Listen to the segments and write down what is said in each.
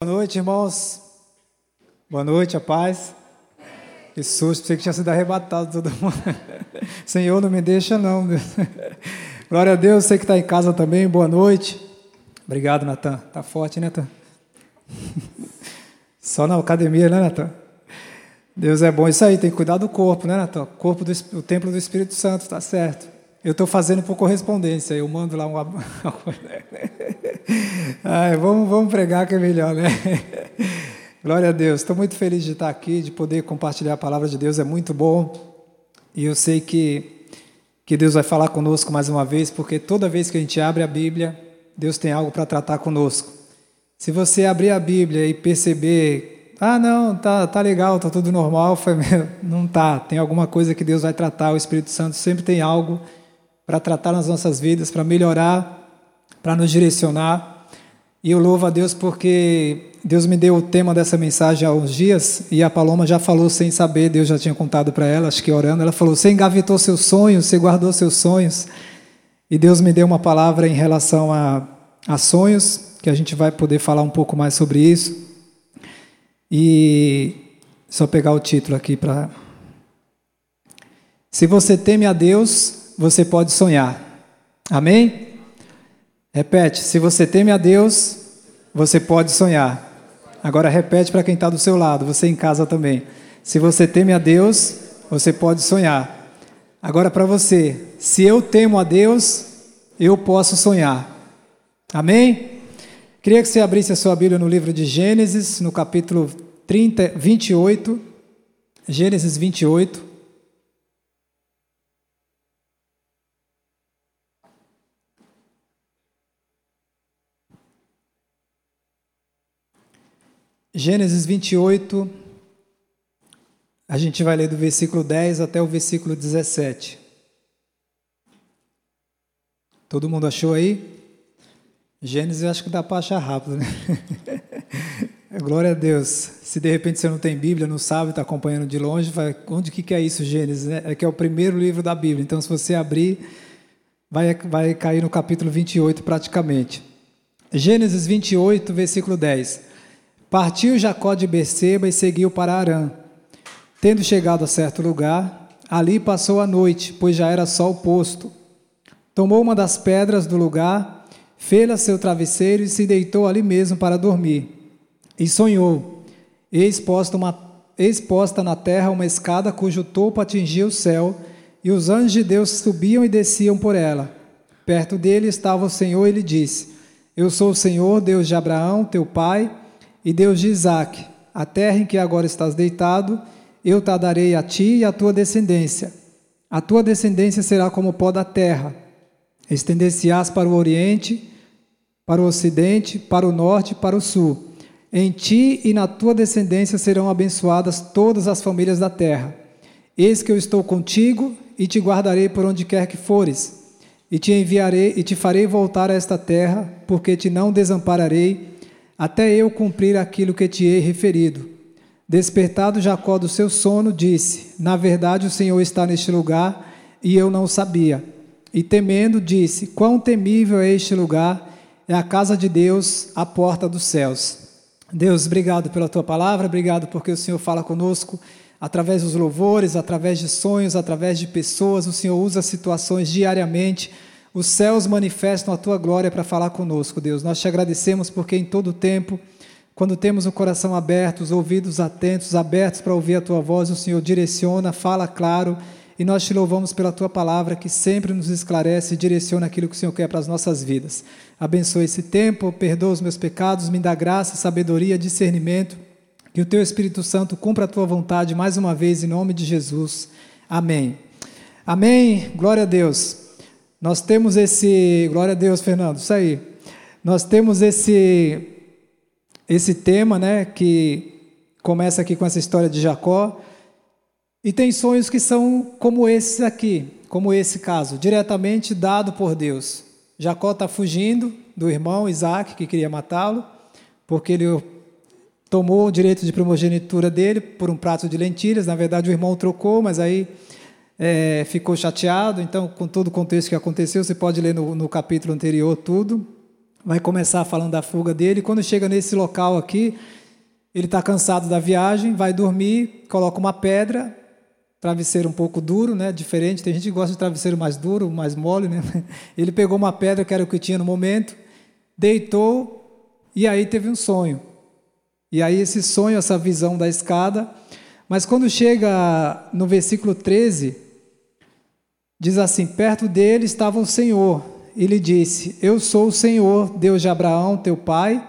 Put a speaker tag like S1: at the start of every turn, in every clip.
S1: Boa noite, irmãos. Boa noite, a paz. Que susto, pensei que tinha sido arrebatado todo mundo. Senhor, não me deixa não. Glória a Deus, você que está em casa também, boa noite. Obrigado, Natan. Tá forte, né, Natan? Só na academia, né, Natan? Deus é bom. Isso aí, tem que cuidar do corpo, né, Natan? Corpo do o templo do Espírito Santo, tá certo. Eu estou fazendo por correspondência, eu mando lá um. Ai, vamos, vamos pregar que é melhor, né? Glória a Deus. Estou muito feliz de estar aqui, de poder compartilhar a palavra de Deus, é muito bom. E eu sei que, que Deus vai falar conosco mais uma vez, porque toda vez que a gente abre a Bíblia, Deus tem algo para tratar conosco. Se você abrir a Bíblia e perceber, ah, não, tá, tá legal, tá tudo normal, foi não tá. Tem alguma coisa que Deus vai tratar. O Espírito Santo sempre tem algo para tratar nas nossas vidas, para melhorar para nos direcionar. E eu louvo a Deus porque Deus me deu o tema dessa mensagem há uns dias e a Paloma já falou sem saber, Deus já tinha contado para ela, acho que orando, ela falou: Você engavetou seus sonhos, você guardou seus sonhos. E Deus me deu uma palavra em relação a, a sonhos, que a gente vai poder falar um pouco mais sobre isso. E só pegar o título aqui para. Se você teme a Deus, você pode sonhar. Amém? Repete: se você teme a Deus, você pode sonhar. Agora repete para quem está do seu lado, você em casa também. Se você teme a Deus, você pode sonhar. Agora para você, se eu temo a Deus, eu posso sonhar. Amém? Queria que você abrisse a sua Bíblia no livro de Gênesis, no capítulo 30, 28. Gênesis 28. Gênesis 28, a gente vai ler do versículo 10 até o versículo 17. Todo mundo achou aí? Gênesis acho que dá para achar rápido, né? Glória a Deus. Se de repente você não tem Bíblia, não sabe, está acompanhando de longe, vai, onde que, é isso, Gênesis? É que é o primeiro livro da Bíblia. Então, se você abrir, vai, vai cair no capítulo 28 praticamente. Gênesis 28, versículo 10. Partiu Jacó de Beceba e seguiu para Arã. Tendo chegado a certo lugar, ali passou a noite, pois já era sol posto. Tomou uma das pedras do lugar, fê-la seu travesseiro e se deitou ali mesmo para dormir. E sonhou, eis posta, uma, eis posta na terra uma escada cujo topo atingia o céu, e os anjos de Deus subiam e desciam por ela. Perto dele estava o Senhor e lhe disse: Eu sou o Senhor, Deus de Abraão, teu pai, e Deus de Isaac: A terra em que agora estás deitado, eu te darei a ti e à tua descendência. A tua descendência será como o pó da terra. Estender-se-ás para o oriente, para o ocidente, para o norte e para o sul. Em ti e na tua descendência serão abençoadas todas as famílias da terra. Eis que eu estou contigo e te guardarei por onde quer que fores, e te enviarei e te farei voltar a esta terra, porque te não desampararei até eu cumprir aquilo que te hei referido. Despertado Jacó do seu sono, disse: Na verdade, o Senhor está neste lugar e eu não sabia. E temendo, disse: Quão temível é este lugar! É a casa de Deus, a porta dos céus. Deus, obrigado pela tua palavra, obrigado porque o Senhor fala conosco através dos louvores, através de sonhos, através de pessoas. O Senhor usa situações diariamente os céus manifestam a tua glória para falar conosco, Deus. Nós te agradecemos porque em todo tempo, quando temos o coração aberto, os ouvidos atentos, abertos para ouvir a tua voz, o Senhor direciona, fala claro, e nós te louvamos pela tua palavra que sempre nos esclarece e direciona aquilo que o Senhor quer para as nossas vidas. Abençoe esse tempo, perdoa os meus pecados, me dá graça, sabedoria, discernimento. Que o teu Espírito Santo cumpra a tua vontade mais uma vez em nome de Jesus. Amém. Amém. Glória a Deus. Nós temos esse, glória a Deus, Fernando, isso aí. Nós temos esse esse tema, né, que começa aqui com essa história de Jacó. E tem sonhos que são como esses aqui, como esse caso, diretamente dado por Deus. Jacó está fugindo do irmão Isaac, que queria matá-lo, porque ele tomou o direito de primogenitura dele por um prato de lentilhas. Na verdade, o irmão trocou, mas aí é, ficou chateado. Então, com todo o contexto que aconteceu, você pode ler no, no capítulo anterior tudo. vai começar falando da fuga dele. Quando chega nesse local aqui, ele está cansado da viagem, vai dormir, coloca uma pedra, travesseiro um pouco duro, né? Diferente. Tem gente que gosta de travesseiro mais duro, mais mole, né? Ele pegou uma pedra que era o que tinha no momento, deitou e aí teve um sonho. E aí esse sonho, essa visão da escada. Mas quando chega no versículo 13, diz assim: Perto dele estava o Senhor. E lhe disse: Eu sou o Senhor, Deus de Abraão, teu pai,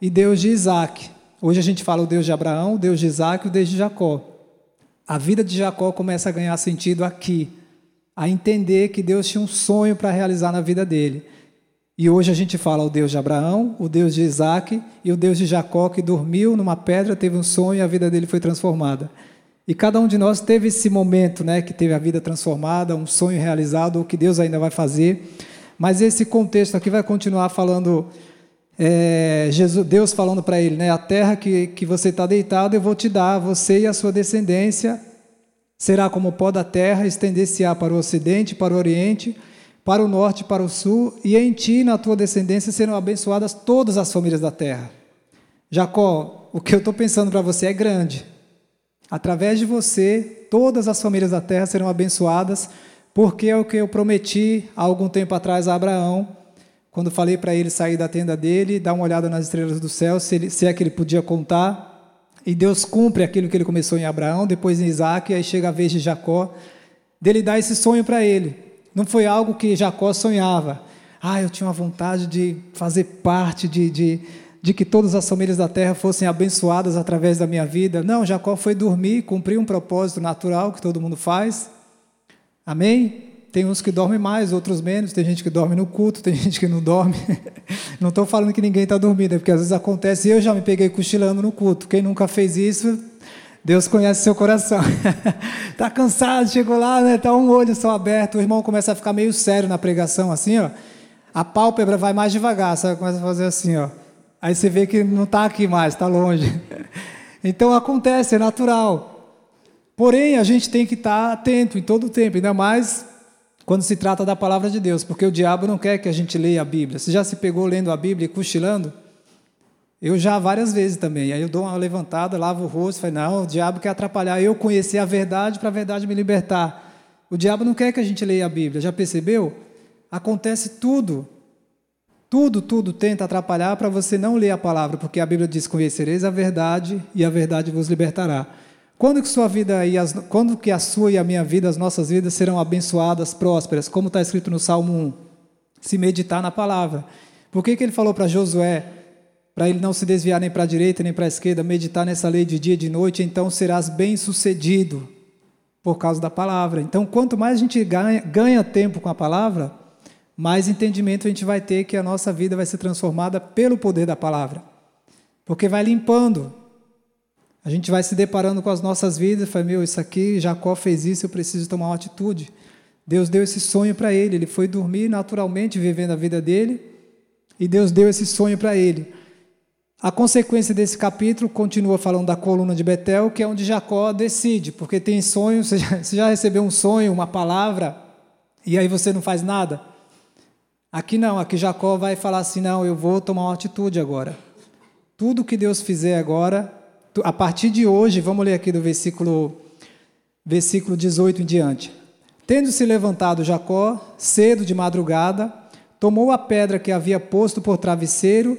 S1: e Deus de Isaac. Hoje a gente fala o Deus de Abraão, o Deus de Isaac e o Deus de Jacó. A vida de Jacó começa a ganhar sentido aqui, a entender que Deus tinha um sonho para realizar na vida dele. E hoje a gente fala o Deus de Abraão, o Deus de Isaac e o Deus de Jacó, que dormiu numa pedra, teve um sonho e a vida dele foi transformada. E cada um de nós teve esse momento, né, que teve a vida transformada, um sonho realizado, o que Deus ainda vai fazer. Mas esse contexto aqui vai continuar falando é, Jesus, Deus falando para ele, né, a terra que, que você está deitado eu vou te dar, você e a sua descendência será como o pó da terra, estender-se-á para o ocidente, para o oriente, para o norte, para o sul, e em ti e na tua descendência serão abençoadas todas as famílias da terra. Jacó, o que eu estou pensando para você é grande. Através de você, todas as famílias da terra serão abençoadas, porque é o que eu prometi há algum tempo atrás a Abraão, quando falei para ele sair da tenda dele, dar uma olhada nas estrelas do céu, se, ele, se é que ele podia contar. E Deus cumpre aquilo que ele começou em Abraão, depois em Isaac, e aí chega a vez de Jacó, dele dar esse sonho para ele. Não foi algo que Jacó sonhava. Ah, eu tinha uma vontade de fazer parte, de, de, de que todas as famílias da terra fossem abençoadas através da minha vida. Não, Jacó foi dormir, cumprir um propósito natural que todo mundo faz. Amém? Tem uns que dormem mais, outros menos. Tem gente que dorme no culto, tem gente que não dorme. Não estou falando que ninguém está dormindo, é porque às vezes acontece. Eu já me peguei cochilando no culto. Quem nunca fez isso, Deus conhece seu coração. Está cansado, chegou lá, né? Tá um olho só aberto. O irmão começa a ficar meio sério na pregação, assim, ó. A pálpebra vai mais devagar, sabe? Começa a fazer assim, ó. Aí você vê que não está aqui mais, está longe. Então acontece, é natural. Porém, a gente tem que estar tá atento em todo o tempo, ainda mais quando se trata da palavra de Deus, porque o diabo não quer que a gente leia a Bíblia. Você já se pegou lendo a Bíblia e cochilando? Eu já várias vezes também. Aí eu dou uma levantada, lavo o rosto, falo, não, o diabo quer atrapalhar eu conhecer a verdade para a verdade me libertar. O diabo não quer que a gente leia a Bíblia, já percebeu? Acontece tudo. Tudo, tudo tenta atrapalhar para você não ler a palavra, porque a Bíblia diz: Conhecereis a verdade e a verdade vos libertará. Quando que sua vida e as, quando que a sua e a minha vida, as nossas vidas serão abençoadas, prósperas, como está escrito no Salmo 1? Se meditar na palavra. Por que, que ele falou para Josué, para ele não se desviar nem para a direita nem para a esquerda, meditar nessa lei de dia e de noite, então serás bem-sucedido por causa da palavra. Então, quanto mais a gente ganha, ganha tempo com a palavra, mais entendimento a gente vai ter que a nossa vida vai ser transformada pelo poder da palavra. Porque vai limpando, a gente vai se deparando com as nossas vidas fala, meu, isso aqui, Jacó fez isso, eu preciso tomar uma atitude. Deus deu esse sonho para ele, ele foi dormir naturalmente, vivendo a vida dele, e Deus deu esse sonho para ele. A consequência desse capítulo continua falando da coluna de Betel, que é onde Jacó decide, porque tem sonho, você já, você já recebeu um sonho, uma palavra, e aí você não faz nada? Aqui não, aqui Jacó vai falar assim: não, eu vou tomar uma atitude agora. Tudo que Deus fizer agora, a partir de hoje, vamos ler aqui do versículo, versículo 18 em diante. Tendo se levantado Jacó, cedo de madrugada, tomou a pedra que havia posto por travesseiro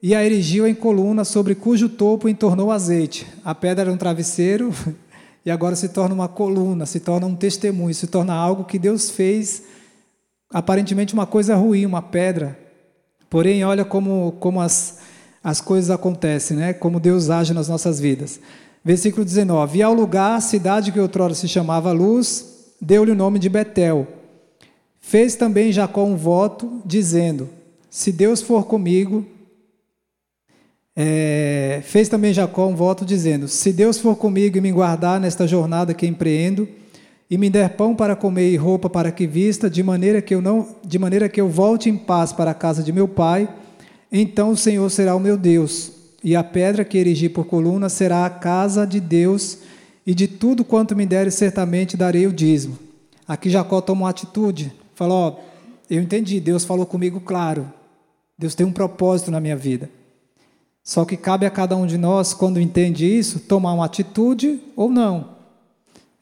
S1: e a erigiu em coluna, sobre cujo topo entornou azeite. A pedra era um travesseiro e agora se torna uma coluna, se torna um testemunho, se torna algo que Deus fez, aparentemente uma coisa ruim, uma pedra. Porém, olha como, como as, as coisas acontecem, né? Como Deus age nas nossas vidas. Versículo 19: E ao lugar, a cidade que outrora se chamava Luz, deu-lhe o nome de Betel. Fez também Jacó um voto, dizendo: Se Deus for comigo. É, fez também Jacó um voto, dizendo: Se Deus for comigo e me guardar nesta jornada que empreendo, e me der pão para comer e roupa para que vista, de maneira que eu não, de maneira que eu volte em paz para a casa de meu pai então o Senhor será o meu Deus, e a pedra que erigi por coluna será a casa de Deus, e de tudo quanto me deres, certamente darei o dízimo. Aqui Jacó toma uma atitude, fala: Ó, eu entendi, Deus falou comigo claro. Deus tem um propósito na minha vida. Só que cabe a cada um de nós, quando entende isso, tomar uma atitude ou não.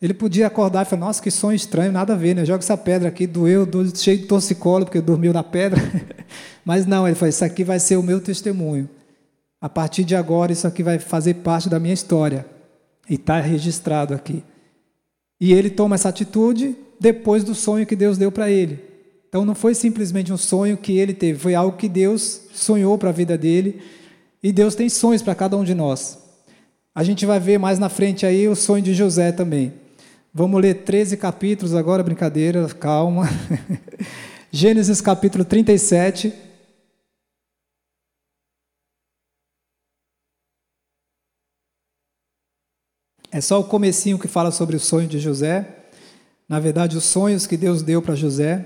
S1: Ele podia acordar e falar: Nossa, que sonho estranho, nada a ver, né? Joga essa pedra aqui, doeu, cheio de torcicolo, porque dormiu na pedra. Mas não, ele falou: Isso aqui vai ser o meu testemunho. A partir de agora, isso aqui vai fazer parte da minha história. E está registrado aqui. E ele toma essa atitude depois do sonho que Deus deu para ele. Então não foi simplesmente um sonho que ele teve, foi algo que Deus sonhou para a vida dele. E Deus tem sonhos para cada um de nós. A gente vai ver mais na frente aí o sonho de José também. Vamos ler 13 capítulos agora, brincadeira, calma. Gênesis capítulo 37. É só o comecinho que fala sobre o sonho de José. Na verdade, os sonhos que Deus deu para José.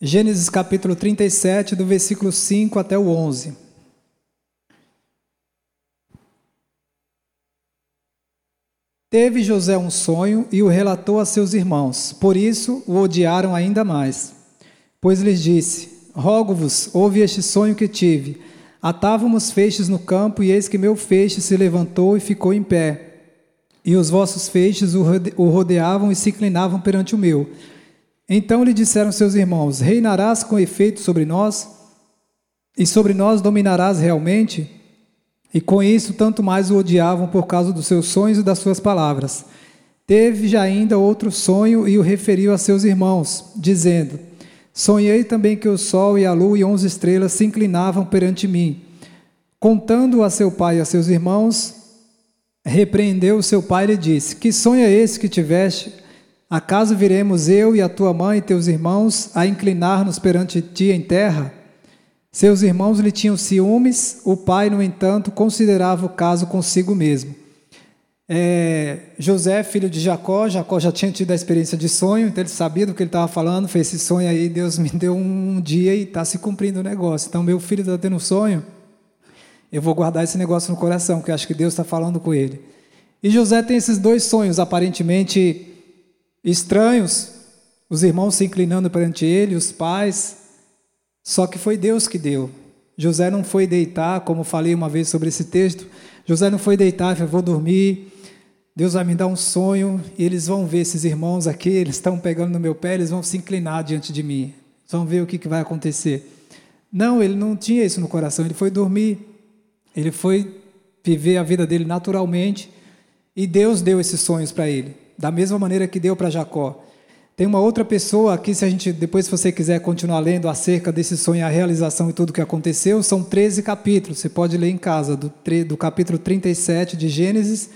S1: Gênesis capítulo 37, do versículo 5 até o 11. Teve José um sonho e o relatou a seus irmãos, por isso o odiaram ainda mais. Pois lhes disse: Rogo-vos, ouve este sonho que tive. Atávamos feixes no campo, e eis que meu feixe se levantou e ficou em pé. E os vossos feixes o rodeavam e se inclinavam perante o meu. Então lhe disseram seus irmãos: Reinarás com efeito sobre nós? E sobre nós dominarás realmente? E com isso, tanto mais o odiavam por causa dos seus sonhos e das suas palavras. Teve já ainda outro sonho e o referiu a seus irmãos, dizendo: Sonhei também que o sol e a lua e onze estrelas se inclinavam perante mim. Contando a seu pai e a seus irmãos, repreendeu seu pai e lhe disse: Que sonho é esse que tiveste? Acaso viremos eu e a tua mãe e teus irmãos a inclinar-nos perante ti em terra? Seus irmãos lhe tinham ciúmes, o pai, no entanto, considerava o caso consigo mesmo. É, José, filho de Jacó, Jacó já tinha tido a experiência de sonho, então ele sabia do que ele estava falando, fez esse sonho aí, Deus me deu um dia e está se cumprindo o negócio. Então, meu filho está tendo um sonho, eu vou guardar esse negócio no coração, porque acho que Deus está falando com ele. E José tem esses dois sonhos aparentemente estranhos, os irmãos se inclinando perante ele, os pais, só que foi Deus que deu. José não foi deitar, como falei uma vez sobre esse texto, José não foi deitar, eu vou dormir, Deus vai me dar um sonho e eles vão ver esses irmãos aqui, eles estão pegando no meu pé, eles vão se inclinar diante de mim. Vão ver o que, que vai acontecer. Não, ele não tinha isso no coração, ele foi dormir. Ele foi viver a vida dele naturalmente e Deus deu esses sonhos para ele, da mesma maneira que deu para Jacó. Tem uma outra pessoa aqui, se a gente depois se você quiser continuar lendo acerca desse sonho, a realização e tudo o que aconteceu, são 13 capítulos. Você pode ler em casa, do, do capítulo 37 de Gênesis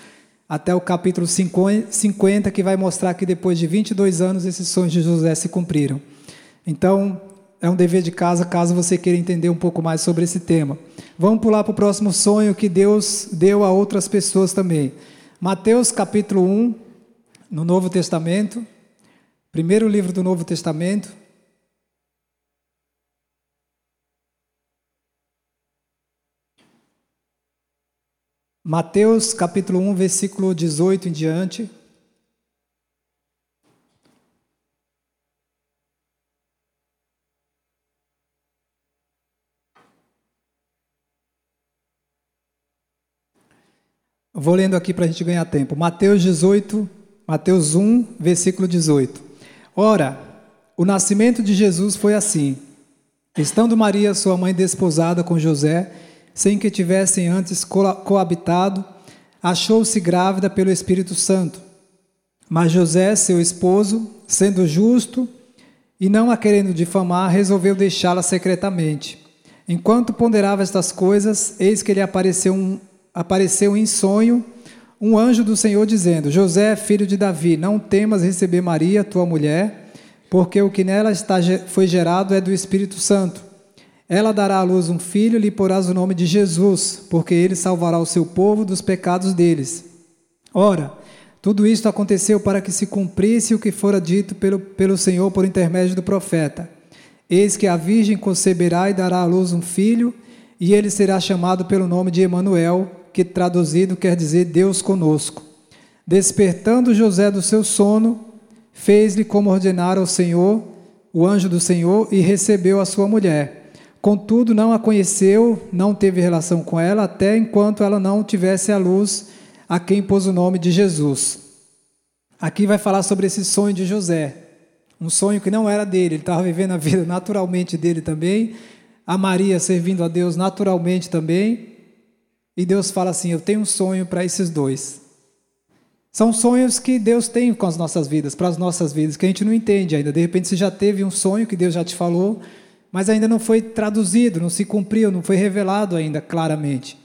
S1: até o capítulo 50, que vai mostrar que depois de 22 anos esses sonhos de José se cumpriram. Então, é um dever de casa caso você queira entender um pouco mais sobre esse tema. Vamos pular para o próximo sonho que Deus deu a outras pessoas também. Mateus capítulo 1, no Novo Testamento, primeiro livro do Novo Testamento, Mateus capítulo 1, versículo 18 em diante. Vou lendo aqui para a gente ganhar tempo. Mateus 18, Mateus 1, versículo 18. Ora, o nascimento de Jesus foi assim. Estando Maria, sua mãe, desposada com José, sem que tivessem antes coabitado, achou-se grávida pelo Espírito Santo. Mas José, seu esposo, sendo justo e não a querendo difamar, resolveu deixá-la secretamente. Enquanto ponderava estas coisas, eis que lhe apareceu, um, apareceu em sonho um anjo do Senhor dizendo: José, filho de Davi, não temas receber Maria, tua mulher, porque o que nela está, foi gerado é do Espírito Santo. Ela dará à luz um filho lhe porás o nome de Jesus, porque ele salvará o seu povo dos pecados deles. Ora, tudo isto aconteceu para que se cumprisse o que fora dito pelo, pelo Senhor por intermédio do profeta. Eis que a virgem conceberá e dará à luz um filho, e ele será chamado pelo nome de Emanuel, que traduzido quer dizer Deus conosco. Despertando José do seu sono, fez-lhe como ordenara o Senhor, o anjo do Senhor, e recebeu a sua mulher. Contudo, não a conheceu, não teve relação com ela, até enquanto ela não tivesse a luz a quem pôs o nome de Jesus. Aqui vai falar sobre esse sonho de José. Um sonho que não era dele, ele estava vivendo a vida naturalmente dele também, a Maria servindo a Deus naturalmente também. E Deus fala assim: Eu tenho um sonho para esses dois. São sonhos que Deus tem com as nossas vidas, para as nossas vidas, que a gente não entende ainda. De repente você já teve um sonho que Deus já te falou, mas ainda não foi traduzido, não se cumpriu, não foi revelado ainda claramente.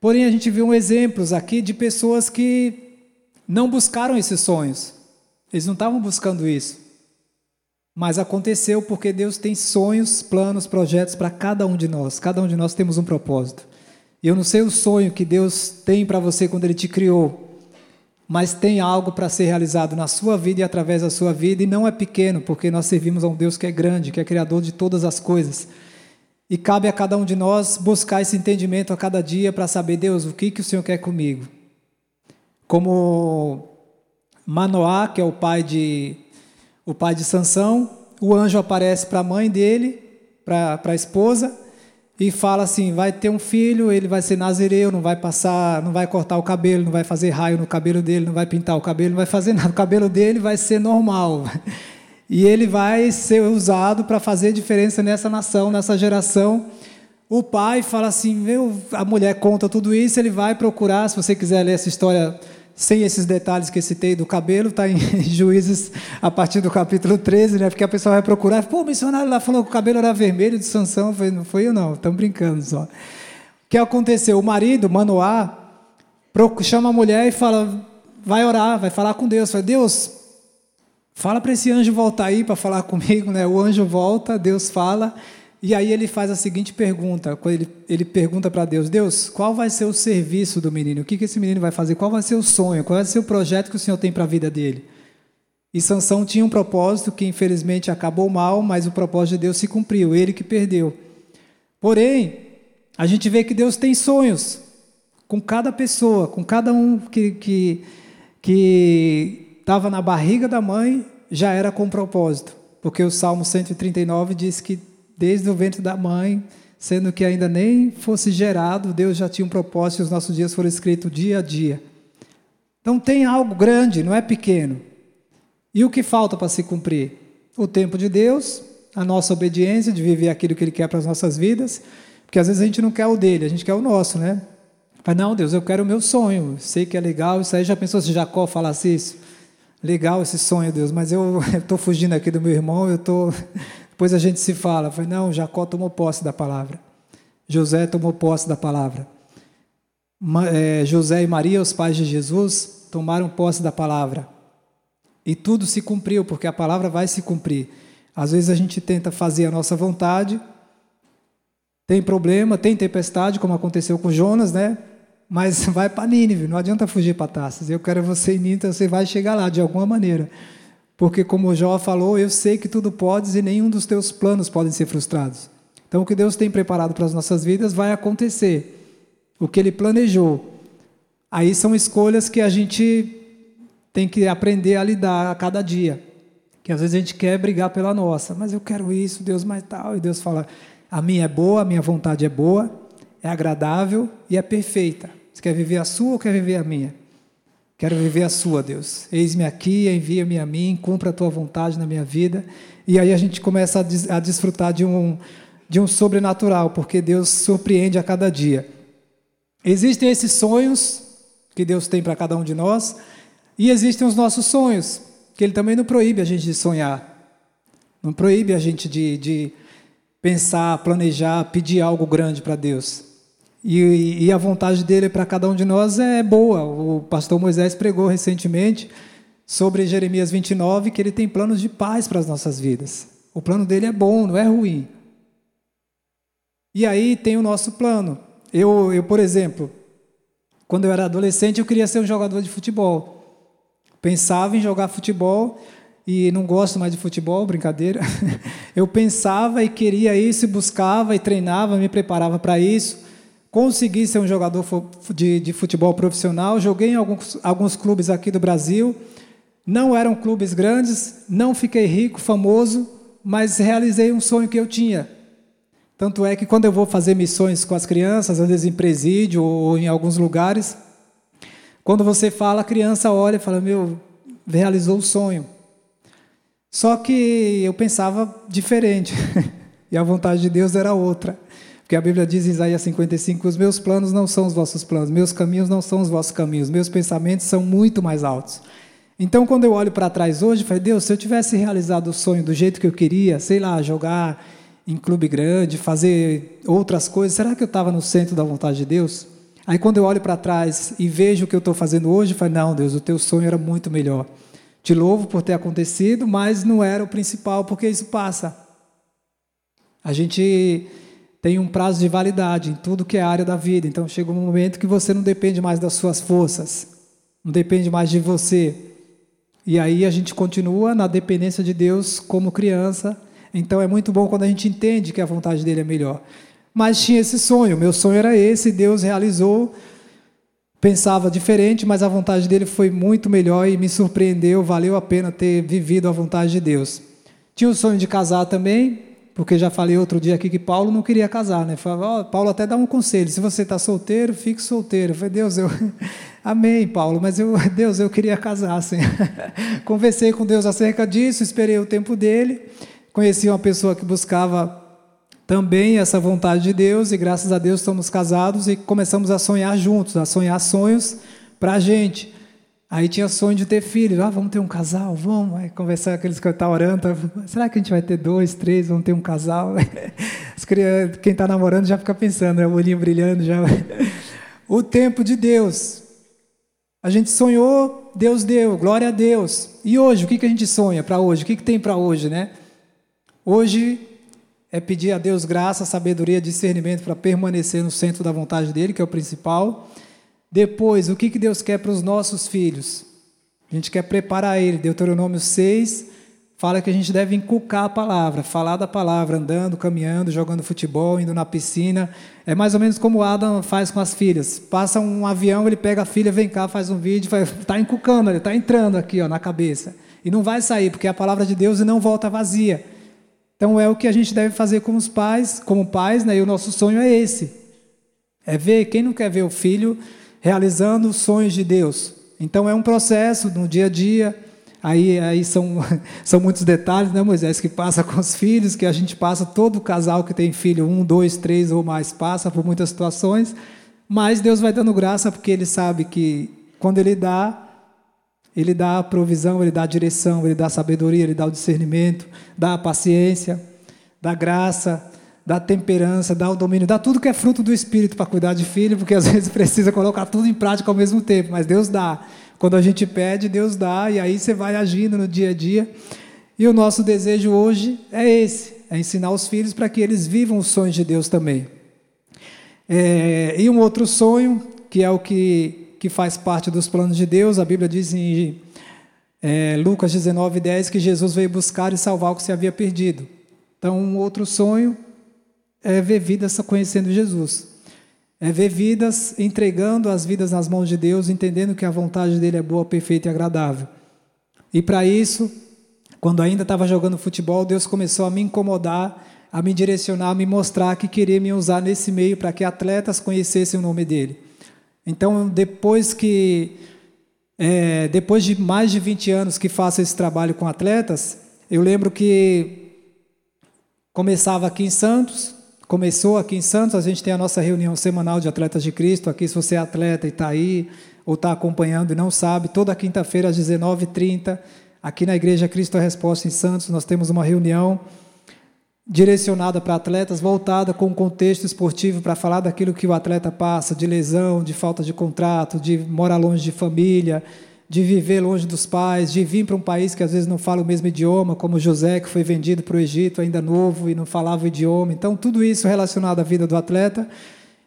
S1: Porém, a gente viu exemplos aqui de pessoas que não buscaram esses sonhos. Eles não estavam buscando isso. Mas aconteceu porque Deus tem sonhos, planos, projetos para cada um de nós. Cada um de nós temos um propósito. Eu não sei o sonho que Deus tem para você quando Ele te criou, mas tem algo para ser realizado na sua vida e através da sua vida, e não é pequeno, porque nós servimos a um Deus que é grande, que é criador de todas as coisas. E cabe a cada um de nós buscar esse entendimento a cada dia para saber, Deus, o que, que o Senhor quer comigo. Como Manoá, que é o pai de, o pai de Sansão, o anjo aparece para a mãe dele, para a esposa, e fala assim: vai ter um filho, ele vai ser nazireu, não vai passar, não vai cortar o cabelo, não vai fazer raio no cabelo dele, não vai pintar o cabelo, não vai fazer nada. O cabelo dele vai ser normal. E ele vai ser usado para fazer diferença nessa nação, nessa geração. O pai fala assim: meu, a mulher conta tudo isso, ele vai procurar. Se você quiser ler essa história sem esses detalhes que eu citei do cabelo, está em Juízes a partir do capítulo 13, né? Porque a pessoa vai procurar, pô, o missionário lá falou que o cabelo era vermelho de Sansão, foi, não foi eu não, estamos brincando só. O que aconteceu? O marido, Manoá, chama a mulher e fala, vai orar, vai falar com Deus, fala, Deus, fala para esse anjo voltar aí para falar comigo, né? O anjo volta, Deus fala, e aí ele faz a seguinte pergunta, ele, ele pergunta para Deus, Deus, qual vai ser o serviço do menino? O que, que esse menino vai fazer? Qual vai ser o sonho? Qual vai ser o projeto que o Senhor tem para a vida dele? E Sansão tinha um propósito que infelizmente acabou mal, mas o propósito de Deus se cumpriu, ele que perdeu. Porém, a gente vê que Deus tem sonhos com cada pessoa, com cada um que que que estava na barriga da mãe, já era com propósito, porque o Salmo 139 diz que desde o ventre da mãe, sendo que ainda nem fosse gerado, Deus já tinha um propósito e os nossos dias foram escritos dia a dia. Então tem algo grande, não é pequeno. E o que falta para se cumprir? O tempo de Deus, a nossa obediência de viver aquilo que Ele quer para as nossas vidas, porque às vezes a gente não quer o dele, a gente quer o nosso, né? Mas não, Deus, eu quero o meu sonho, sei que é legal, isso aí já pensou se Jacó falasse isso? Legal esse sonho, Deus, mas eu estou fugindo aqui do meu irmão, eu estou depois a gente se fala, foi não, Jacó tomou posse da palavra. José tomou posse da palavra. É, José e Maria, os pais de Jesus, tomaram posse da palavra. E tudo se cumpriu, porque a palavra vai se cumprir. Às vezes a gente tenta fazer a nossa vontade, tem problema, tem tempestade, como aconteceu com Jonas, né? Mas vai para Nínive, não adianta fugir para Taças. Eu quero você em Nínive, você vai chegar lá de alguma maneira. Porque, como Jó falou, eu sei que tudo podes e nenhum dos teus planos podem ser frustrados. Então, o que Deus tem preparado para as nossas vidas vai acontecer. O que Ele planejou. Aí são escolhas que a gente tem que aprender a lidar a cada dia. Que às vezes a gente quer brigar pela nossa, mas eu quero isso, Deus mais tal. E Deus fala: a minha é boa, a minha vontade é boa, é agradável e é perfeita. Você quer viver a sua ou quer viver a minha? Quero viver a sua, Deus. Eis-me aqui, envia-me a mim, cumpra a tua vontade na minha vida. E aí a gente começa a, des a desfrutar de um, de um sobrenatural, porque Deus surpreende a cada dia. Existem esses sonhos que Deus tem para cada um de nós, e existem os nossos sonhos, que Ele também não proíbe a gente de sonhar. Não proíbe a gente de, de pensar, planejar, pedir algo grande para Deus. E, e a vontade dele para cada um de nós é boa. O pastor Moisés pregou recentemente sobre Jeremias 29 que ele tem planos de paz para as nossas vidas. O plano dele é bom, não é ruim. E aí tem o nosso plano. Eu, eu, por exemplo, quando eu era adolescente, eu queria ser um jogador de futebol. Pensava em jogar futebol e não gosto mais de futebol, brincadeira. Eu pensava e queria isso, e buscava e treinava, me preparava para isso consegui ser um jogador de, de futebol profissional, joguei em alguns, alguns clubes aqui do Brasil, não eram clubes grandes, não fiquei rico, famoso, mas realizei um sonho que eu tinha, Tanto é que quando eu vou fazer missões com as crianças, às vezes em presídio ou em alguns lugares, quando você fala, a criança olha e fala: Meu, realizou o sonho. Só que eu pensava diferente, e a vontade de Deus era outra. Porque a Bíblia diz em Isaías 55: Os meus planos não são os vossos planos, meus caminhos não são os vossos caminhos, meus pensamentos são muito mais altos. Então, quando eu olho para trás hoje, falei: Deus, se eu tivesse realizado o sonho do jeito que eu queria, sei lá, jogar em clube grande, fazer outras coisas, será que eu estava no centro da vontade de Deus? Aí, quando eu olho para trás e vejo o que eu estou fazendo hoje, eu falo: Não, Deus, o teu sonho era muito melhor. Te louvo por ter acontecido, mas não era o principal, porque isso passa. A gente tem um prazo de validade em tudo que é área da vida. Então chega um momento que você não depende mais das suas forças, não depende mais de você. E aí a gente continua na dependência de Deus como criança. Então é muito bom quando a gente entende que a vontade dele é melhor. Mas tinha esse sonho, meu sonho era esse, Deus realizou. Pensava diferente, mas a vontade dele foi muito melhor e me surpreendeu, valeu a pena ter vivido a vontade de Deus. Tinha o sonho de casar também, porque já falei outro dia aqui que Paulo não queria casar, né? Paulo até dá um conselho: se você está solteiro, fique solteiro. Eu falei, Deus, eu. Amém, Paulo, mas eu, Deus, eu queria casar. Assim. Conversei com Deus acerca disso, esperei o tempo dele. Conheci uma pessoa que buscava também essa vontade de Deus, e graças a Deus estamos casados e começamos a sonhar juntos, a sonhar sonhos para a gente. Aí tinha sonho de ter filho. Ah, vamos ter um casal? Vamos. Aí conversar com aqueles que estão orando. Será que a gente vai ter dois, três? Vamos ter um casal? Quem está namorando já fica pensando, né? o olhinho brilhando já. O tempo de Deus. A gente sonhou, Deus deu, glória a Deus. E hoje, o que, que a gente sonha para hoje? O que, que tem para hoje, né? Hoje é pedir a Deus graça, sabedoria, discernimento para permanecer no centro da vontade dEle, que é o principal. Depois, o que, que Deus quer para os nossos filhos? A gente quer preparar ele. Deuteronômio 6 fala que a gente deve inculcar a palavra, falar da palavra, andando, caminhando, jogando futebol, indo na piscina. É mais ou menos como o Adam faz com as filhas. Passa um avião, ele pega a filha, vem cá, faz um vídeo, está inculcando, ele está entrando aqui ó, na cabeça. E não vai sair, porque é a palavra de Deus e não volta vazia. Então é o que a gente deve fazer como os pais, como pais, né? E o nosso sonho é esse. É ver, quem não quer ver o filho realizando os sonhos de Deus. Então é um processo no dia a dia. Aí, aí são, são muitos detalhes, né, Moisés, que passa com os filhos, que a gente passa, todo casal que tem filho, um, dois, três ou mais, passa por muitas situações, mas Deus vai dando graça porque Ele sabe que quando Ele dá, Ele dá a provisão, Ele dá a direção, Ele dá a sabedoria, Ele dá o discernimento, dá a paciência, dá graça, dá temperança, dá o domínio, dá tudo que é fruto do Espírito para cuidar de filho, porque às vezes precisa colocar tudo em prática ao mesmo tempo, mas Deus dá. Quando a gente pede, Deus dá, e aí você vai agindo no dia a dia. E o nosso desejo hoje é esse: é ensinar os filhos para que eles vivam os sonhos de Deus também. É, e um outro sonho, que é o que, que faz parte dos planos de Deus, a Bíblia diz em é, Lucas 19, 10 que Jesus veio buscar e salvar o que se havia perdido. Então, um outro sonho é ver vidas conhecendo Jesus. É ver vidas entregando as vidas nas mãos de Deus, entendendo que a vontade dele é boa, perfeita e agradável. E para isso, quando ainda estava jogando futebol, Deus começou a me incomodar, a me direcionar, a me mostrar que queria me usar nesse meio para que atletas conhecessem o nome dele. Então, depois que é, depois de mais de 20 anos que faço esse trabalho com atletas, eu lembro que começava aqui em Santos, Começou aqui em Santos, a gente tem a nossa reunião semanal de atletas de Cristo. Aqui, se você é atleta e está aí, ou está acompanhando e não sabe, toda quinta-feira às 19h30, aqui na Igreja Cristo a Resposta em Santos, nós temos uma reunião direcionada para atletas, voltada com um contexto esportivo para falar daquilo que o atleta passa, de lesão, de falta de contrato, de morar longe de família, de viver longe dos pais, de vir para um país que às vezes não fala o mesmo idioma, como José, que foi vendido para o Egito ainda novo e não falava o idioma. Então, tudo isso relacionado à vida do atleta.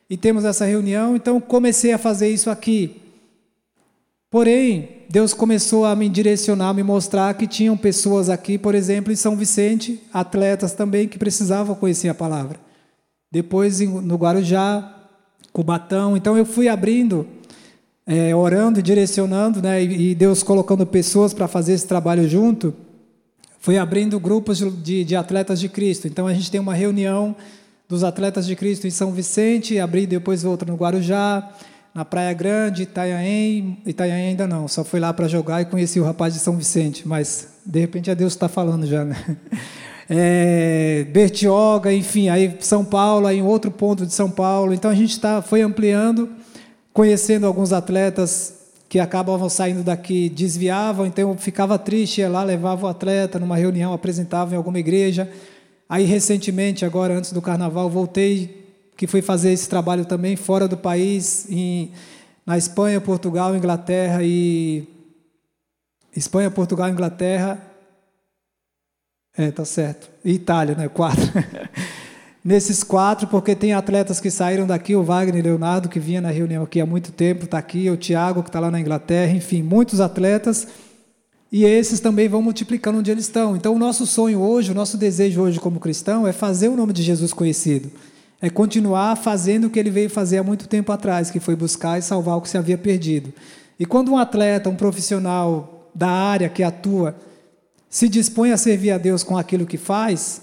S1: E temos essa reunião, então comecei a fazer isso aqui. Porém, Deus começou a me direcionar, a me mostrar que tinham pessoas aqui, por exemplo, em São Vicente, atletas também, que precisavam conhecer a palavra. Depois, no Guarujá, Cubatão. Então, eu fui abrindo é, orando direcionando, né, e, Deus colocando pessoas para fazer esse trabalho junto, foi abrindo grupos de, de, atletas de Cristo. Então a gente tem uma reunião dos atletas de Cristo em São Vicente, abri depois outra no Guarujá, na Praia Grande, Itanhaém, Itanhaém ainda não, só fui lá para jogar e conheci o rapaz de São Vicente, mas de repente é Deus está falando já, né? É, Bertioga, enfim, aí São Paulo, aí em outro ponto de São Paulo, então a gente tá, foi ampliando, conhecendo alguns atletas que acabavam saindo daqui, desviavam, então eu ficava triste, ia lá, levava o atleta numa reunião, apresentava em alguma igreja, aí recentemente, agora antes do carnaval, voltei que fui fazer esse trabalho também fora do país, em, na Espanha, Portugal, Inglaterra e. Espanha, Portugal, Inglaterra. É, tá certo. E Itália, né? Quatro. Nesses quatro, porque tem atletas que saíram daqui, o Wagner Leonardo, que vinha na reunião aqui há muito tempo, está aqui, o Thiago, que está lá na Inglaterra, enfim, muitos atletas. E esses também vão multiplicando onde eles estão. Então, o nosso sonho hoje, o nosso desejo hoje como cristão é fazer o nome de Jesus conhecido é continuar fazendo o que ele veio fazer há muito tempo atrás, que foi buscar e salvar o que se havia perdido. E quando um atleta, um profissional da área que atua, se dispõe a servir a Deus com aquilo que faz,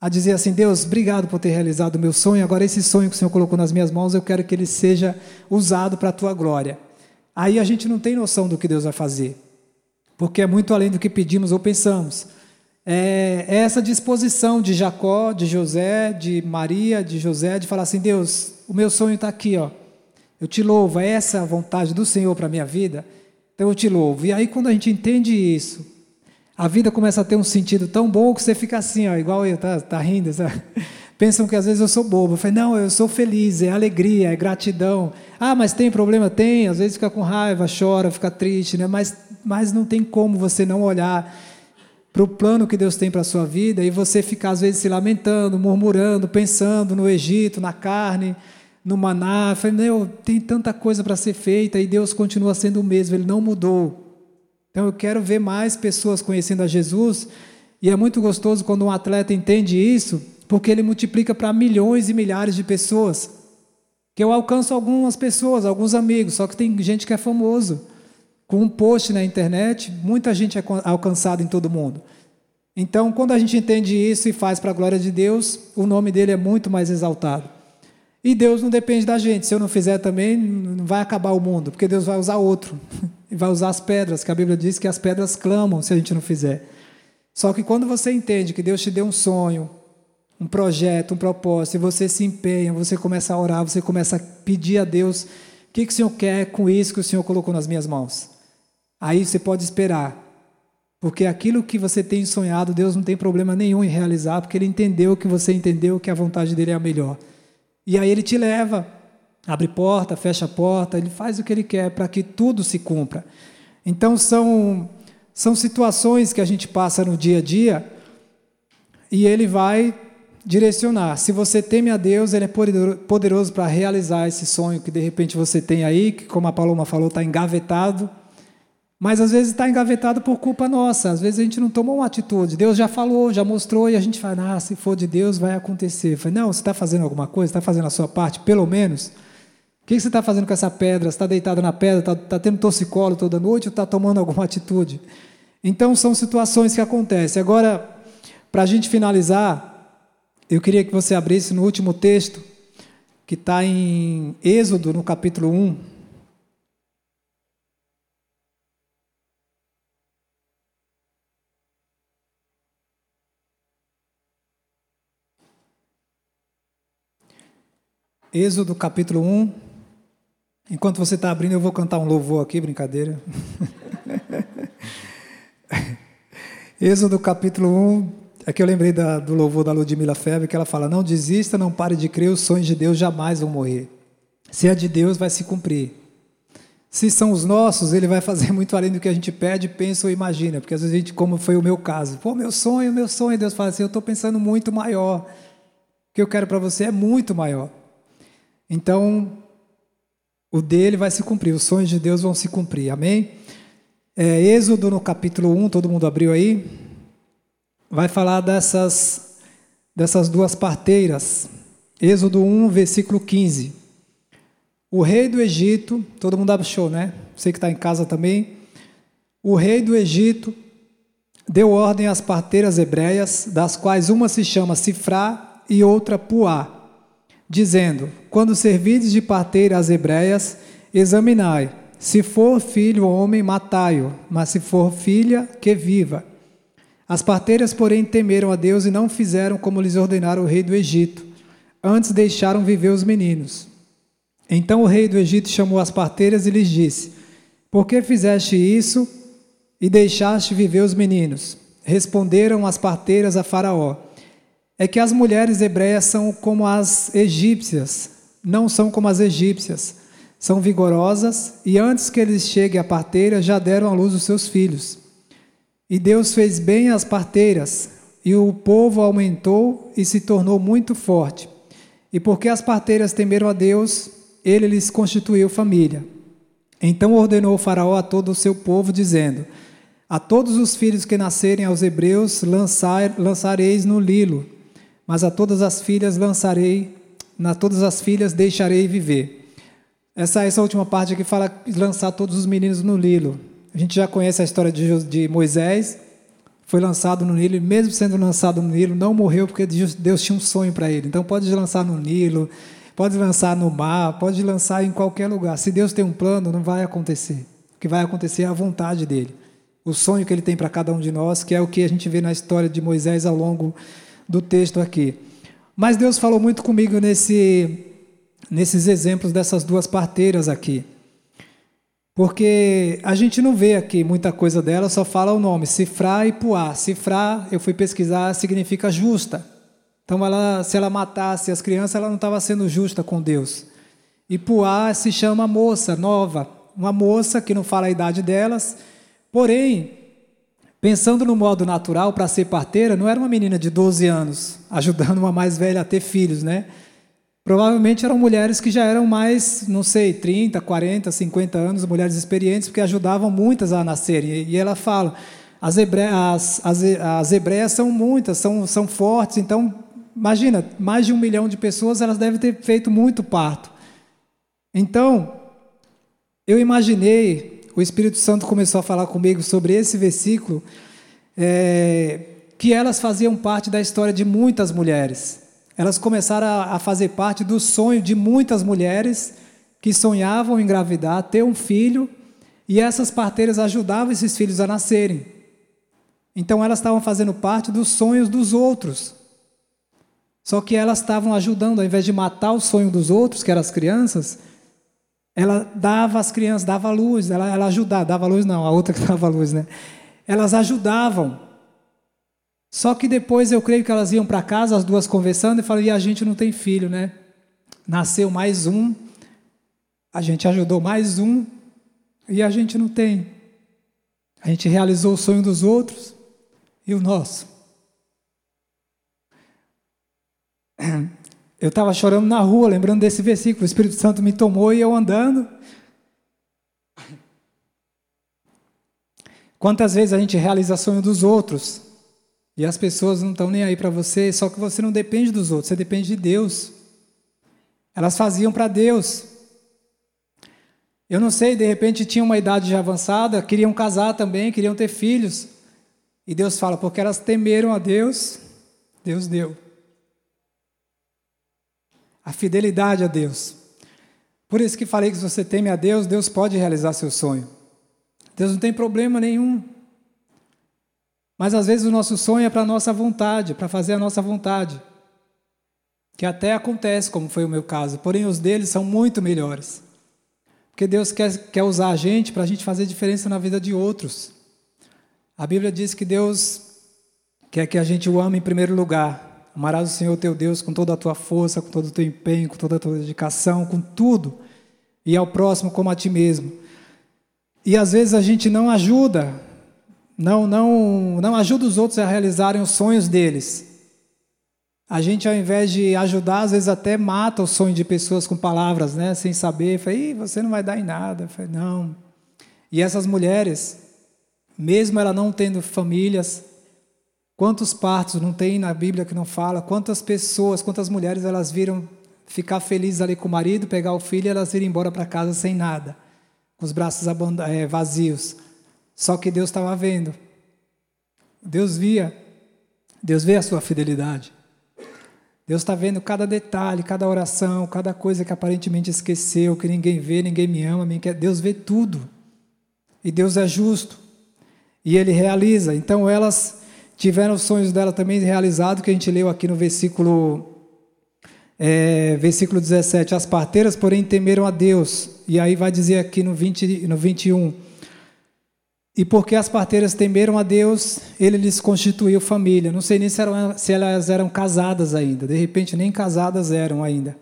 S1: a dizer assim: Deus, obrigado por ter realizado o meu sonho, agora esse sonho que o Senhor colocou nas minhas mãos, eu quero que ele seja usado para a tua glória. Aí a gente não tem noção do que Deus vai fazer, porque é muito além do que pedimos ou pensamos é, é essa disposição de Jacó, de José, de Maria, de José, de falar assim: Deus, o meu sonho está aqui, ó. Eu te louvo, é essa a vontade do Senhor para a minha vida, então eu te louvo. E aí, quando a gente entende isso, a vida começa a ter um sentido tão bom que você fica assim, ó, igual eu, tá, tá rindo, sabe? Pensam que às vezes eu sou bobo. Eu falei, não, eu sou feliz, é alegria, é gratidão. Ah, mas tem problema? Tem. Às vezes fica com raiva, chora, fica triste, né? Mas, mas não tem como você não olhar para o plano que Deus tem para a sua vida e você ficar, às vezes, se lamentando, murmurando, pensando no Egito, na carne, no maná. Falei, meu, tem tanta coisa para ser feita e Deus continua sendo o mesmo, Ele não mudou. Então eu quero ver mais pessoas conhecendo a Jesus e é muito gostoso quando um atleta entende isso, porque ele multiplica para milhões e milhares de pessoas. Que eu alcanço algumas pessoas, alguns amigos, só que tem gente que é famoso com um post na internet, muita gente é alcançada em todo mundo. Então, quando a gente entende isso e faz para a glória de Deus, o nome dele é muito mais exaltado. E Deus não depende da gente. Se eu não fizer também, não vai acabar o mundo, porque Deus vai usar outro. E vai usar as pedras, que a Bíblia diz que as pedras clamam se a gente não fizer. Só que quando você entende que Deus te deu um sonho, um projeto, um propósito, e você se empenha, você começa a orar, você começa a pedir a Deus: o que, que o Senhor quer com isso que o Senhor colocou nas minhas mãos? Aí você pode esperar. Porque aquilo que você tem sonhado, Deus não tem problema nenhum em realizar, porque Ele entendeu que você entendeu que a vontade dele é a melhor. E aí Ele te leva, abre porta, fecha porta, Ele faz o que Ele quer para que tudo se cumpra. Então são, são situações que a gente passa no dia a dia e Ele vai direcionar. Se você teme a Deus, Ele é poderoso para realizar esse sonho que de repente você tem aí, que como a Paloma falou, está engavetado mas às vezes está engavetado por culpa nossa. Às vezes a gente não tomou uma atitude. Deus já falou, já mostrou, e a gente fala, ah, se for de Deus, vai acontecer. Fala, não, você está fazendo alguma coisa? Está fazendo a sua parte, pelo menos? O que você está fazendo com essa pedra? Você está deitado na pedra? Está tá tendo torcicolo toda noite ou está tomando alguma atitude? Então são situações que acontecem. Agora, para a gente finalizar, eu queria que você abrisse no último texto, que está em Êxodo, no capítulo 1. Êxodo capítulo 1. Enquanto você está abrindo, eu vou cantar um louvor aqui, brincadeira. Êxodo capítulo 1. Aqui eu lembrei da, do louvor da Ludmila Febre, que ela fala: Não desista, não pare de crer, os sonhos de Deus jamais vão morrer. Se é de Deus, vai se cumprir. Se são os nossos, ele vai fazer muito além do que a gente pede, pensa ou imagina. Porque às vezes a gente, como foi o meu caso, pô, meu sonho, meu sonho, Deus fala assim: Eu estou pensando muito maior. O que eu quero para você é muito maior. Então, o dele vai se cumprir, os sonhos de Deus vão se cumprir, amém? É, Êxodo no capítulo 1, todo mundo abriu aí? Vai falar dessas, dessas duas parteiras. Êxodo 1, versículo 15. O rei do Egito, todo mundo achou, né? Você que está em casa também. O rei do Egito deu ordem às parteiras hebreias, das quais uma se chama Sifrá e outra Puá, dizendo: Quando servides de parteira às hebreias, examinai, se for filho homem, matai-o, mas se for filha, que viva. As parteiras, porém, temeram a Deus e não fizeram como lhes ordenara o rei do Egito. Antes deixaram viver os meninos. Então o rei do Egito chamou as parteiras e lhes disse: Por que fizeste isso e deixaste viver os meninos? Responderam as parteiras a Faraó: É que as mulheres hebreias são como as egípcias, não são como as egípcias. São vigorosas e antes que eles cheguem à parteira já deram à luz os seus filhos. E Deus fez bem às parteiras, e o povo aumentou e se tornou muito forte. E porque as parteiras temeram a Deus, ele lhes constituiu família. Então ordenou o Faraó a todo o seu povo, dizendo: A todos os filhos que nascerem aos hebreus lançar, lançareis no lilo, mas a todas as filhas lançarei, na todas as filhas deixarei viver. Essa, essa última parte aqui fala lançar todos os meninos no lilo. A gente já conhece a história de, de Moisés, foi lançado no Nilo, e mesmo sendo lançado no Nilo, não morreu porque Deus tinha um sonho para ele. Então pode lançar no Nilo, Pode lançar no mar, pode lançar em qualquer lugar. Se Deus tem um plano, não vai acontecer. O que vai acontecer é a vontade dele. O sonho que ele tem para cada um de nós, que é o que a gente vê na história de Moisés ao longo do texto aqui. Mas Deus falou muito comigo nesse, nesses exemplos dessas duas parteiras aqui. Porque a gente não vê aqui muita coisa dela, só fala o nome, Cifrá e Puá. Cifrá, eu fui pesquisar, significa justa. Então, ela, se ela matasse as crianças, ela não estava sendo justa com Deus. E Puá se chama moça nova, uma moça que não fala a idade delas, porém, pensando no modo natural para ser parteira, não era uma menina de 12 anos ajudando uma mais velha a ter filhos, né? Provavelmente eram mulheres que já eram mais, não sei, 30, 40, 50 anos, mulheres experientes, porque ajudavam muitas a nascerem. E ela fala: as, hebre... as, as, as hebreias são muitas, são, são fortes, então imagina, mais de um milhão de pessoas, elas devem ter feito muito parto. Então, eu imaginei, o Espírito Santo começou a falar comigo sobre esse versículo, é, que elas faziam parte da história de muitas mulheres. Elas começaram a, a fazer parte do sonho de muitas mulheres que sonhavam engravidar, ter um filho, e essas parteiras ajudavam esses filhos a nascerem. Então elas estavam fazendo parte dos sonhos dos outros. Só que elas estavam ajudando, ao invés de matar o sonho dos outros, que eram as crianças, ela dava às crianças, dava luz, ela, ela ajudava, dava luz não, a outra que dava luz, né? Elas ajudavam. Só que depois eu creio que elas iam para casa, as duas conversando, e falaram, e a gente não tem filho, né? Nasceu mais um, a gente ajudou mais um, e a gente não tem. A gente realizou o sonho dos outros e o nosso. Eu estava chorando na rua, lembrando desse versículo. O Espírito Santo me tomou e eu andando. Quantas vezes a gente realiza sonho dos outros e as pessoas não estão nem aí para você, só que você não depende dos outros, você depende de Deus. Elas faziam para Deus. Eu não sei, de repente tinham uma idade já avançada, queriam casar também, queriam ter filhos. E Deus fala, porque elas temeram a Deus, Deus deu a fidelidade a Deus. Por isso que falei que se você teme a Deus, Deus pode realizar seu sonho. Deus não tem problema nenhum. Mas às vezes o nosso sonho é para a nossa vontade, para fazer a nossa vontade. Que até acontece, como foi o meu caso, porém os deles são muito melhores. Porque Deus quer, quer usar a gente para a gente fazer diferença na vida de outros. A Bíblia diz que Deus quer que a gente o ame em primeiro lugar, Amarás o Senhor teu Deus com toda a tua força, com todo o teu empenho, com toda a tua dedicação, com tudo, e ao próximo como a ti mesmo. E às vezes a gente não ajuda, não, não, não ajuda os outros a realizarem os sonhos deles. A gente, ao invés de ajudar, às vezes até mata o sonho de pessoas com palavras, né? Sem saber. Falei, você não vai dar em nada. Falei, não. E essas mulheres, mesmo ela não tendo famílias, Quantos partos não tem na Bíblia que não fala? Quantas pessoas, quantas mulheres elas viram ficar felizes ali com o marido, pegar o filho e elas irem embora para casa sem nada, com os braços é, vazios. Só que Deus estava vendo. Deus via. Deus vê a sua fidelidade. Deus está vendo cada detalhe, cada oração, cada coisa que aparentemente esqueceu, que ninguém vê, ninguém me ama, Deus vê tudo. E Deus é justo. E Ele realiza. Então elas tiveram os sonhos dela também realizados, que a gente leu aqui no versículo, é, versículo 17. As parteiras, porém, temeram a Deus. E aí vai dizer aqui no, 20, no 21. E porque as parteiras temeram a Deus, ele lhes constituiu família. Não sei nem se, eram, se elas eram casadas ainda. De repente, nem casadas eram ainda.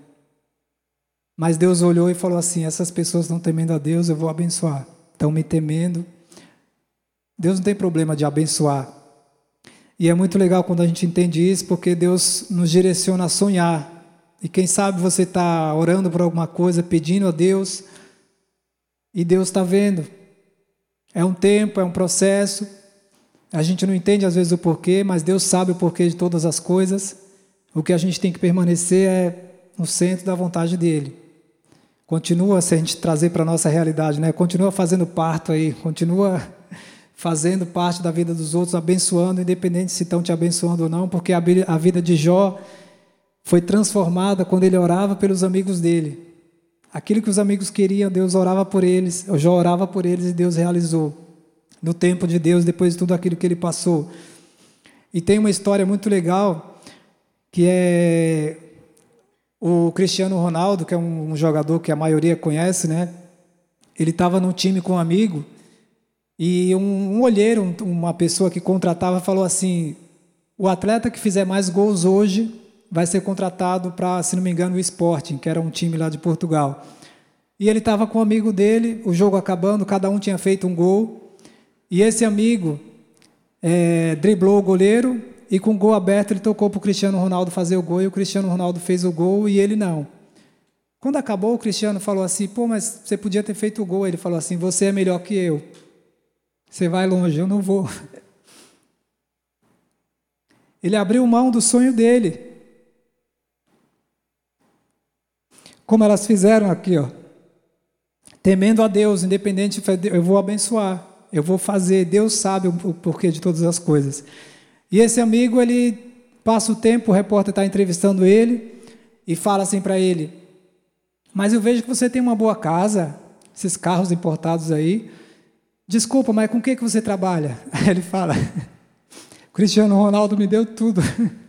S1: Mas Deus olhou e falou assim: essas pessoas estão temendo a Deus, eu vou abençoar. Estão me temendo. Deus não tem problema de abençoar. E é muito legal quando a gente entende isso, porque Deus nos direciona a sonhar. E quem sabe você está orando por alguma coisa, pedindo a Deus, e Deus está vendo. É um tempo, é um processo. A gente não entende às vezes o porquê, mas Deus sabe o porquê de todas as coisas. O que a gente tem que permanecer é no centro da vontade dele. Continua, se a gente trazer para a nossa realidade, né? continua fazendo parto aí, continua fazendo parte da vida dos outros, abençoando, independente se estão te abençoando ou não, porque a vida de Jó foi transformada quando ele orava pelos amigos dele. Aquilo que os amigos queriam, Deus orava por eles, já orava por eles e Deus realizou. No tempo de Deus, depois de tudo aquilo que ele passou. E tem uma história muito legal, que é o Cristiano Ronaldo, que é um jogador que a maioria conhece, né? Ele estava num time com um amigo e um, um olheiro, uma pessoa que contratava, falou assim: o atleta que fizer mais gols hoje vai ser contratado para, se não me engano, o Sporting, que era um time lá de Portugal. E ele estava com um amigo dele, o jogo acabando, cada um tinha feito um gol. E esse amigo é, driblou o goleiro e com o gol aberto ele tocou para o Cristiano Ronaldo fazer o gol e o Cristiano Ronaldo fez o gol e ele não. Quando acabou, o Cristiano falou assim: pô, mas você podia ter feito o gol. Ele falou assim: você é melhor que eu. Você vai longe, eu não vou. Ele abriu mão do sonho dele. como elas fizeram aqui, ó. Temendo a Deus, independente, eu vou abençoar, eu vou fazer, Deus sabe o porquê de todas as coisas. E esse amigo, ele passa o tempo, o repórter está entrevistando ele e fala assim para ele: Mas eu vejo que você tem uma boa casa, esses carros importados aí. Desculpa, mas com o que, que você trabalha? Aí ele fala: Cristiano Ronaldo me deu tudo.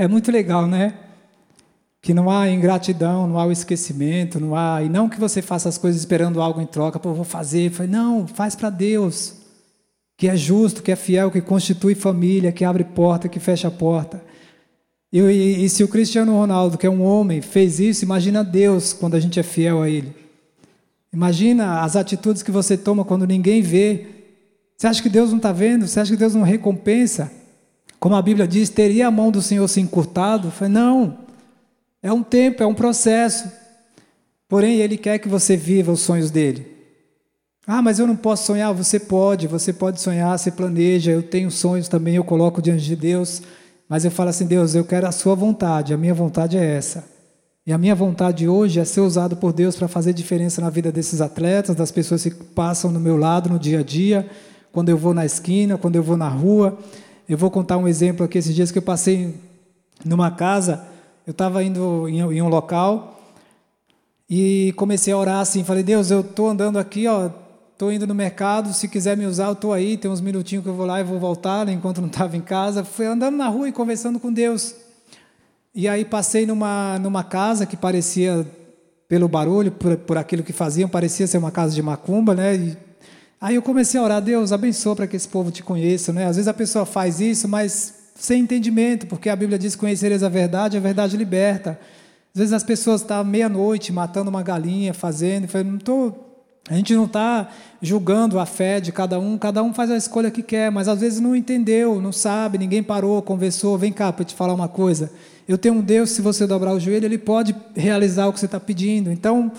S1: É muito legal, né? que não há ingratidão, não há o esquecimento, não há e não que você faça as coisas esperando algo em troca, pô, vou fazer, não, faz para Deus, que é justo, que é fiel, que constitui família, que abre porta, que fecha porta. E, e, e se o Cristiano Ronaldo, que é um homem, fez isso, imagina Deus quando a gente é fiel a Ele. Imagina as atitudes que você toma quando ninguém vê. Você acha que Deus não está vendo? Você acha que Deus não recompensa? Como a Bíblia diz, teria a mão do Senhor se encurtado? Falei, não. É um tempo, é um processo. Porém, Ele quer que você viva os sonhos dele. Ah, mas eu não posso sonhar. Você pode, você pode sonhar, você planeja. Eu tenho sonhos também, eu coloco diante de Deus. Mas eu falo assim: Deus, eu quero a Sua vontade, a minha vontade é essa. E a minha vontade hoje é ser usado por Deus para fazer diferença na vida desses atletas, das pessoas que passam no meu lado no dia a dia, quando eu vou na esquina, quando eu vou na rua. Eu vou contar um exemplo aqui esses dias que eu passei numa casa eu estava indo em, um local e comecei a orar assim, falei, Deus, eu estou andando aqui, ó, estou indo no mercado, se quiser me usar, eu estou aí, tem uns minutinhos que eu vou lá e vou voltar, enquanto não estava em casa. Fui andando na rua e conversando com Deus. E aí passei numa, numa casa que parecia, pelo barulho, por, por aquilo que faziam, parecia ser uma casa de macumba, né? E aí eu comecei a orar, Deus, abençoa para que esse povo te conheça, né? Às vezes a pessoa faz isso, mas sem entendimento, porque a Bíblia diz: conhecereis a verdade, a verdade liberta. Às vezes as pessoas estão meia-noite matando uma galinha, fazendo, não tô, a gente não está julgando a fé de cada um, cada um faz a escolha que quer, mas às vezes não entendeu, não sabe, ninguém parou, conversou. Vem cá para te falar uma coisa. Eu tenho um Deus, se você dobrar o joelho, Ele pode realizar o que você está pedindo. Então,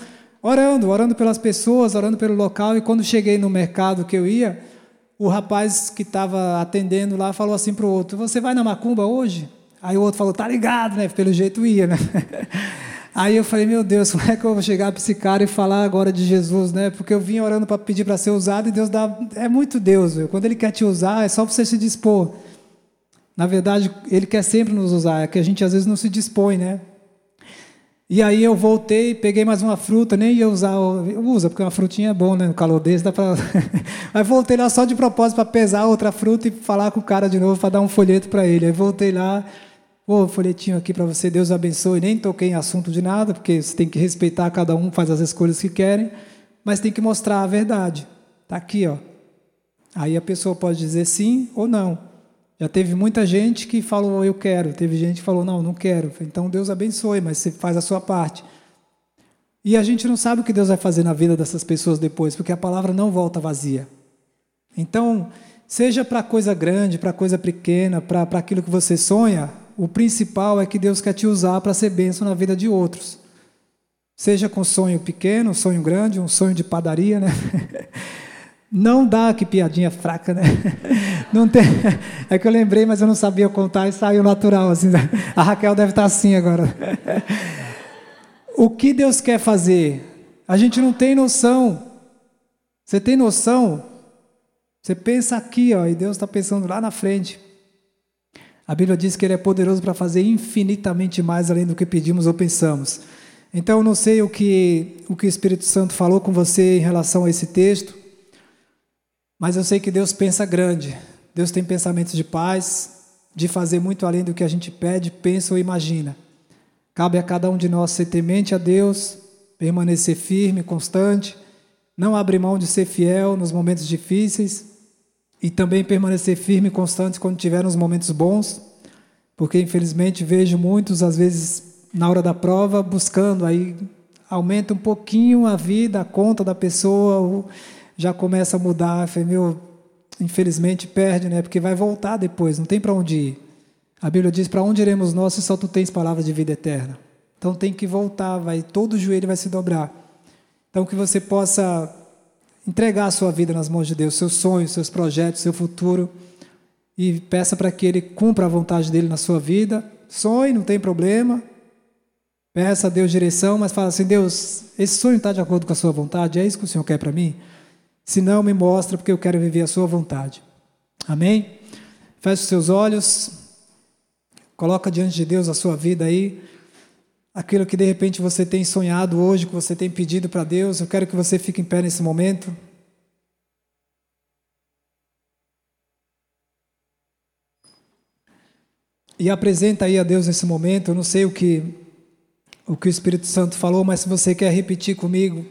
S1: orando, orando pelas pessoas, orando pelo local, e quando cheguei no mercado que eu ia, o rapaz que estava atendendo lá falou assim para o outro: Você vai na macumba hoje? Aí o outro falou: Tá ligado, né? Pelo jeito ia, né? Aí eu falei: Meu Deus, como é que eu vou chegar para esse cara e falar agora de Jesus, né? Porque eu vim orando para pedir para ser usado e Deus dá. É muito Deus, viu? quando Ele quer te usar, é só você se dispor. Na verdade, Ele quer sempre nos usar, é que a gente às vezes não se dispõe, né? E aí eu voltei, peguei mais uma fruta, nem ia usar, usa, porque uma frutinha é bom, né? No calor desse dá para. Aí voltei lá só de propósito para pesar outra fruta e falar com o cara de novo para dar um folheto para ele. Aí voltei lá, Ô, folhetinho aqui para você, Deus abençoe. Nem toquei em assunto de nada, porque você tem que respeitar, cada um faz as escolhas que querem, mas tem que mostrar a verdade. Está aqui, ó. Aí a pessoa pode dizer sim ou não. Já teve muita gente que falou eu quero, teve gente que falou não, não quero. Então Deus abençoe, mas você faz a sua parte. E a gente não sabe o que Deus vai fazer na vida dessas pessoas depois, porque a palavra não volta vazia. Então, seja para coisa grande, para coisa pequena, para aquilo que você sonha, o principal é que Deus quer te usar para ser bênção na vida de outros. Seja com sonho pequeno, sonho grande, um sonho de padaria, né? Não dá que piadinha fraca, né? Não tem. É que eu lembrei, mas eu não sabia contar e saiu natural assim. Né? A Raquel deve estar assim agora. O que Deus quer fazer? A gente não tem noção. Você tem noção? Você pensa aqui, ó, e Deus está pensando lá na frente. A Bíblia diz que Ele é poderoso para fazer infinitamente mais além do que pedimos ou pensamos. Então, eu não sei o que, o que o Espírito Santo falou com você em relação a esse texto, mas eu sei que Deus pensa grande. Deus tem pensamentos de paz, de fazer muito além do que a gente pede, pensa ou imagina. Cabe a cada um de nós ser temente a Deus, permanecer firme, constante, não abrir mão de ser fiel nos momentos difíceis e também permanecer firme e constante quando tiver nos momentos bons, porque infelizmente vejo muitos, às vezes, na hora da prova, buscando aí, aumenta um pouquinho a vida, a conta da pessoa, já começa a mudar, falei, meu, infelizmente perde, né? Porque vai voltar depois, não tem para onde ir. A Bíblia diz: para onde iremos nós se só tu tens palavras de vida eterna? Então tem que voltar, vai, todo joelho vai se dobrar. Então que você possa entregar a sua vida nas mãos de Deus, seus sonhos, seus projetos, seu futuro, e peça para que Ele cumpra a vontade dele na sua vida. Sonhe, não tem problema. Peça a Deus direção, mas fala assim: Deus, esse sonho está de acordo com a Sua vontade? É isso que o Senhor quer para mim? Se não, me mostra, porque eu quero viver a Sua vontade. Amém? Feche os seus olhos, coloca diante de Deus a sua vida aí aquilo que de repente você tem sonhado hoje, que você tem pedido para Deus. Eu quero que você fique em pé nesse momento. E apresenta aí a Deus nesse momento. Eu não sei o que o que o Espírito Santo falou, mas se você quer repetir comigo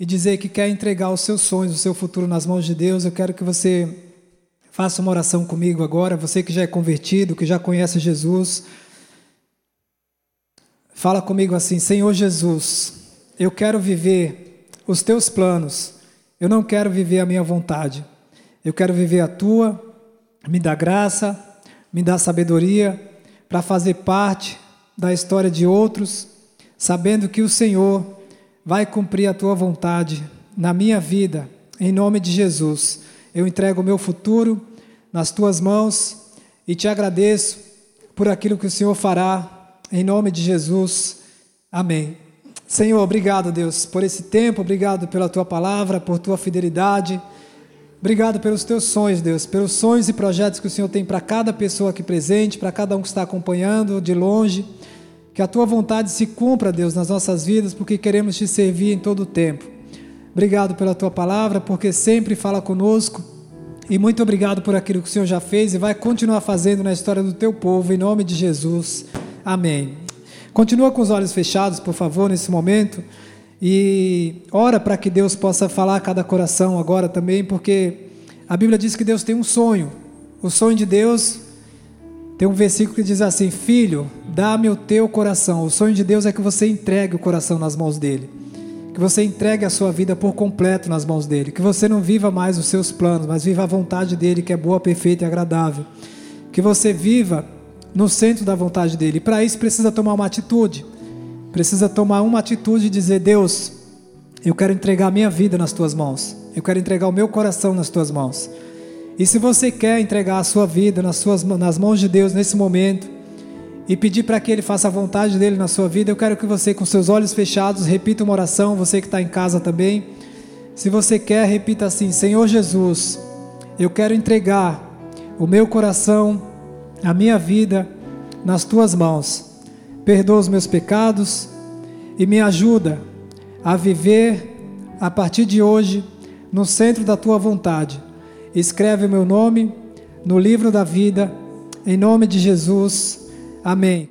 S1: e dizer que quer entregar os seus sonhos, o seu futuro nas mãos de Deus, eu quero que você faça uma oração comigo agora. Você que já é convertido, que já conhece Jesus, Fala comigo assim: Senhor Jesus, eu quero viver os teus planos, eu não quero viver a minha vontade, eu quero viver a tua. Me dá graça, me dá sabedoria para fazer parte da história de outros, sabendo que o Senhor vai cumprir a tua vontade na minha vida, em nome de Jesus. Eu entrego o meu futuro nas tuas mãos e te agradeço por aquilo que o Senhor fará em nome de Jesus. Amém. Senhor, obrigado, Deus, por esse tempo, obrigado pela tua palavra, por tua fidelidade. Obrigado pelos teus sonhos, Deus, pelos sonhos e projetos que o Senhor tem para cada pessoa aqui presente, para cada um que está acompanhando de longe. Que a tua vontade se cumpra, Deus, nas nossas vidas, porque queremos te servir em todo o tempo. Obrigado pela tua palavra, porque sempre fala conosco. E muito obrigado por aquilo que o Senhor já fez e vai continuar fazendo na história do teu povo, em nome de Jesus. Amém. Continua com os olhos fechados, por favor, nesse momento. E ora para que Deus possa falar a cada coração agora também, porque a Bíblia diz que Deus tem um sonho. O sonho de Deus tem um versículo que diz assim: Filho, dá-me o teu coração. O sonho de Deus é que você entregue o coração nas mãos dele. Que você entregue a sua vida por completo nas mãos dele. Que você não viva mais os seus planos, mas viva a vontade dele, que é boa, perfeita e agradável. Que você viva no centro da vontade dele. Para isso precisa tomar uma atitude. Precisa tomar uma atitude e dizer: Deus, eu quero entregar a minha vida nas tuas mãos. Eu quero entregar o meu coração nas tuas mãos. E se você quer entregar a sua vida nas, suas, nas mãos de Deus nesse momento e pedir para que Ele faça a vontade dele na sua vida, eu quero que você, com seus olhos fechados, repita uma oração. Você que está em casa também. Se você quer, repita assim: Senhor Jesus, eu quero entregar o meu coração a minha vida nas tuas mãos. Perdoa os meus pecados e me ajuda a viver a partir de hoje no centro da tua vontade. Escreve o meu nome no livro da vida, em nome de Jesus. Amém.